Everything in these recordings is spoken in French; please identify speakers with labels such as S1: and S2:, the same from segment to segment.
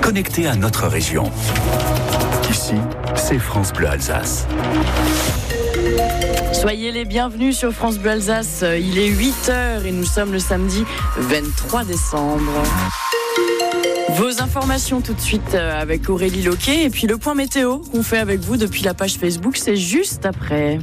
S1: Connecté à notre région. Ici, c'est France Bleu Alsace.
S2: Soyez les bienvenus sur France Bleu Alsace. Il est 8h et nous sommes le samedi 23 décembre. Vos informations tout de suite euh, avec Aurélie Loquet et puis le point météo qu'on fait avec vous depuis la page Facebook, c'est juste après.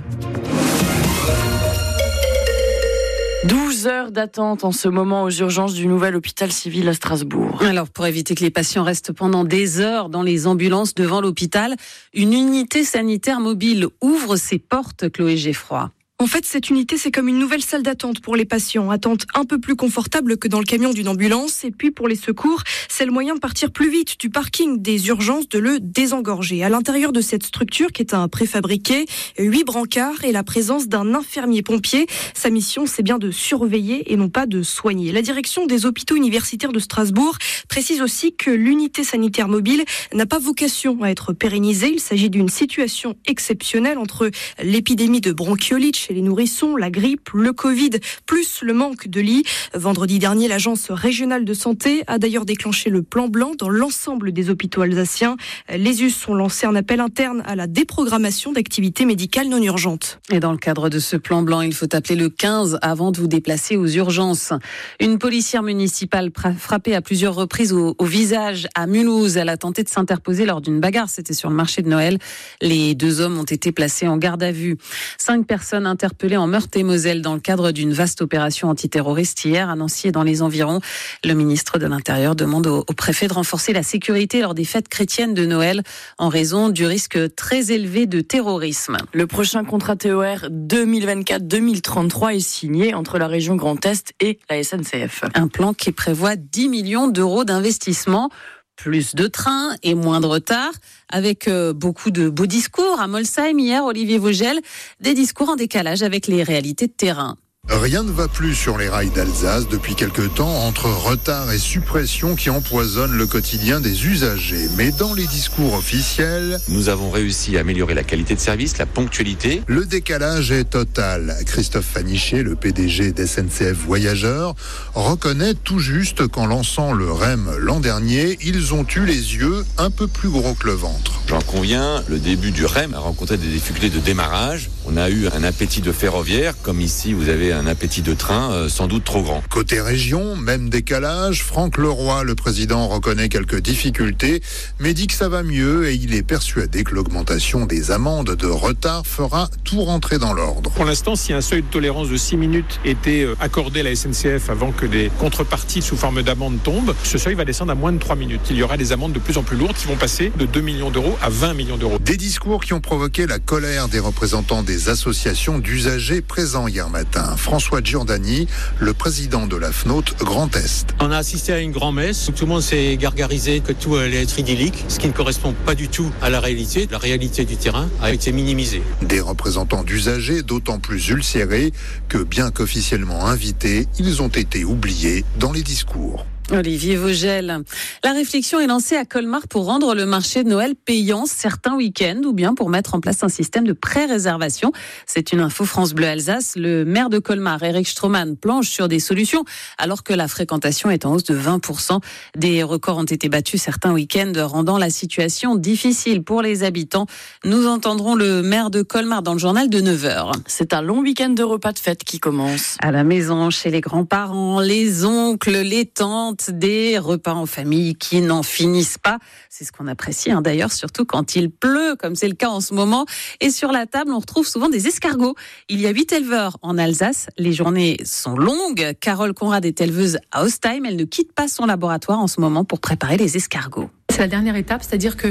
S2: 12 heures d'attente en ce moment aux urgences du nouvel hôpital civil à Strasbourg.
S3: Alors, pour éviter que les patients restent pendant des heures dans les ambulances devant l'hôpital, une unité sanitaire mobile ouvre ses portes, Chloé Geffroy.
S4: En fait, cette unité, c'est comme une nouvelle salle d'attente pour les patients. Attente un peu plus confortable que dans le camion d'une ambulance. Et puis, pour les secours, c'est le moyen de partir plus vite du parking des urgences, de le désengorger. À l'intérieur de cette structure, qui est un préfabriqué, huit brancards et la présence d'un infirmier pompier. Sa mission, c'est bien de surveiller et non pas de soigner. La direction des hôpitaux universitaires de Strasbourg précise aussi que l'unité sanitaire mobile n'a pas vocation à être pérennisée. Il s'agit d'une situation exceptionnelle entre l'épidémie de bronchiolite chez les nourrissons, la grippe, le Covid, plus le manque de lits. Vendredi dernier, l'Agence régionale de santé a d'ailleurs déclenché le plan blanc dans l'ensemble des hôpitaux alsaciens. Les US ont lancé un appel interne à la déprogrammation d'activités médicales non urgentes.
S3: Et dans le cadre de ce plan blanc, il faut appeler le 15 avant de vous déplacer aux urgences. Une policière municipale frappée à plusieurs reprises au, visage à Mulhouse. Elle a tenté de s'interposer lors d'une bagarre. C'était sur le marché de Noël. Les deux hommes ont été placés en garde à vue. Cinq personnes interpellé en Meurthe-et-Moselle dans le cadre d'une vaste opération antiterroriste hier à Nancy et dans les environs. Le ministre de l'Intérieur demande au, préfet de renforcer la sécurité lors des fêtes chrétiennes de Noël en raison du risque très élevé de terrorisme.
S2: Le prochain contrat TOR 2024-2033 est signé entre la région Grand Est et la SNCF.
S3: Un plan qui prévoit 10 millions d'euros d'investissement plus de trains et moins de retard, avec euh, beaucoup de beaux discours. À Molsheim, hier, Olivier Vogel, des discours en décalage avec les réalités de terrain.
S5: Rien ne va plus sur les rails d'Alsace depuis quelque temps entre retard et suppression qui empoisonnent le quotidien des usagers. Mais dans les discours officiels,
S6: nous avons réussi à améliorer la qualité de service, la ponctualité.
S5: Le décalage est total. Christophe Fanichet, le PDG d'SNCF Voyageurs, reconnaît tout juste qu'en lançant le REM l'an dernier, ils ont eu les yeux un peu plus gros que le ventre.
S6: J'en conviens, le début du REM a rencontré des difficultés de démarrage. On a eu un appétit de ferroviaire, comme ici vous avez un appétit de train euh, sans doute trop grand.
S5: Côté région, même décalage, Franck Leroy, le président, reconnaît quelques difficultés, mais dit que ça va mieux et il est persuadé que l'augmentation des amendes de retard fera tout rentrer dans l'ordre.
S7: Pour l'instant, si un seuil de tolérance de 6 minutes était euh, accordé à la SNCF avant que des contreparties sous forme d'amende tombent, ce seuil va descendre à moins de 3 minutes. Il y aura des amendes de plus en plus lourdes qui vont passer de 2 millions d'euros à 20 millions d'euros.
S5: Des discours qui ont provoqué la colère des représentants des associations d'usagers présents hier matin. François Giordani, le président de la FNOT Grand Est.
S8: On a assisté à une grand-messe où tout le monde s'est gargarisé que tout allait être idyllique, ce qui ne correspond pas du tout à la réalité. La réalité du terrain a été minimisée.
S5: Des représentants d'usagers d'autant plus ulcérés que, bien qu'officiellement invités, ils ont été oubliés dans les discours.
S3: Olivier Vogel. La réflexion est lancée à Colmar pour rendre le marché de Noël payant certains week-ends ou bien pour mettre en place un système de pré-réservation. C'est une info France Bleu Alsace. Le maire de Colmar, Eric Stroman, planche sur des solutions alors que la fréquentation est en hausse de 20%. Des records ont été battus certains week-ends, rendant la situation difficile pour les habitants. Nous entendrons le maire de Colmar dans le journal de 9h.
S2: C'est un long week-end de repas de fête qui commence.
S3: À la maison, chez les grands-parents, les oncles, les tantes, des repas en famille qui n'en finissent pas. C'est ce qu'on apprécie hein, d'ailleurs, surtout quand il pleut, comme c'est le cas en ce moment. Et sur la table, on retrouve souvent des escargots. Il y a huit éleveurs en Alsace. Les journées sont longues. Carole Conrad est éleveuse à Ostheim. Elle ne quitte pas son laboratoire en ce moment pour préparer les escargots.
S9: C'est la dernière étape, c'est-à-dire que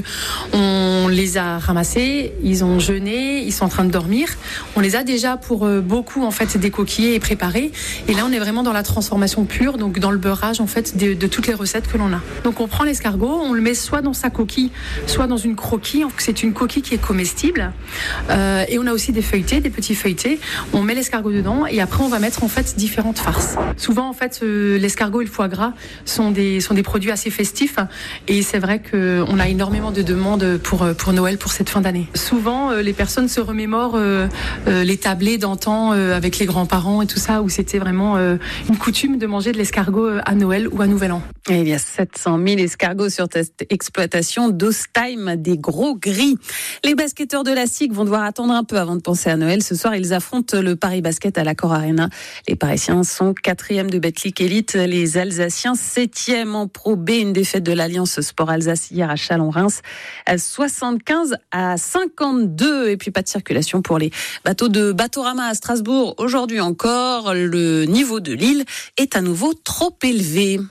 S9: on les a ramassés, ils ont jeûné, ils sont en train de dormir. On les a déjà pour euh, beaucoup en fait décoquillés et préparés. Et là, on est vraiment dans la transformation pure, donc dans le beurrage en fait de, de toutes les recettes que l'on a. Donc on prend l'escargot, on le met soit dans sa coquille, soit dans une croquille. C'est une coquille qui est comestible. Euh, et on a aussi des feuilletés, des petits feuilletés. On met l'escargot dedans et après on va mettre en fait différentes farces. Souvent en fait, euh, l'escargot et le foie gras sont des sont des produits assez festifs et c'est vrai vrai qu'on a énormément de demandes pour, pour Noël, pour cette fin d'année. Souvent, les personnes se remémorent les tablés d'antan avec les grands-parents et tout ça, où c'était vraiment une coutume de manger de l'escargot à Noël ou à Nouvel An.
S3: Et il y a 700 000 escargots sur cette exploitation d'Ostime, des gros gris. Les basketteurs de la SIG vont devoir attendre un peu avant de penser à Noël. Ce soir, ils affrontent le Paris Basket à l'Accor Arena. Les Parisiens sont quatrième de Betclic Elite, les Alsaciens septième en Pro B. Une défaite de l'Alliance Sport Alsace hier à Chalon-Reims, 75 à 52. Et puis pas de circulation pour les bateaux de Batorama à Strasbourg. Aujourd'hui encore, le niveau de l'île est à nouveau trop élevé.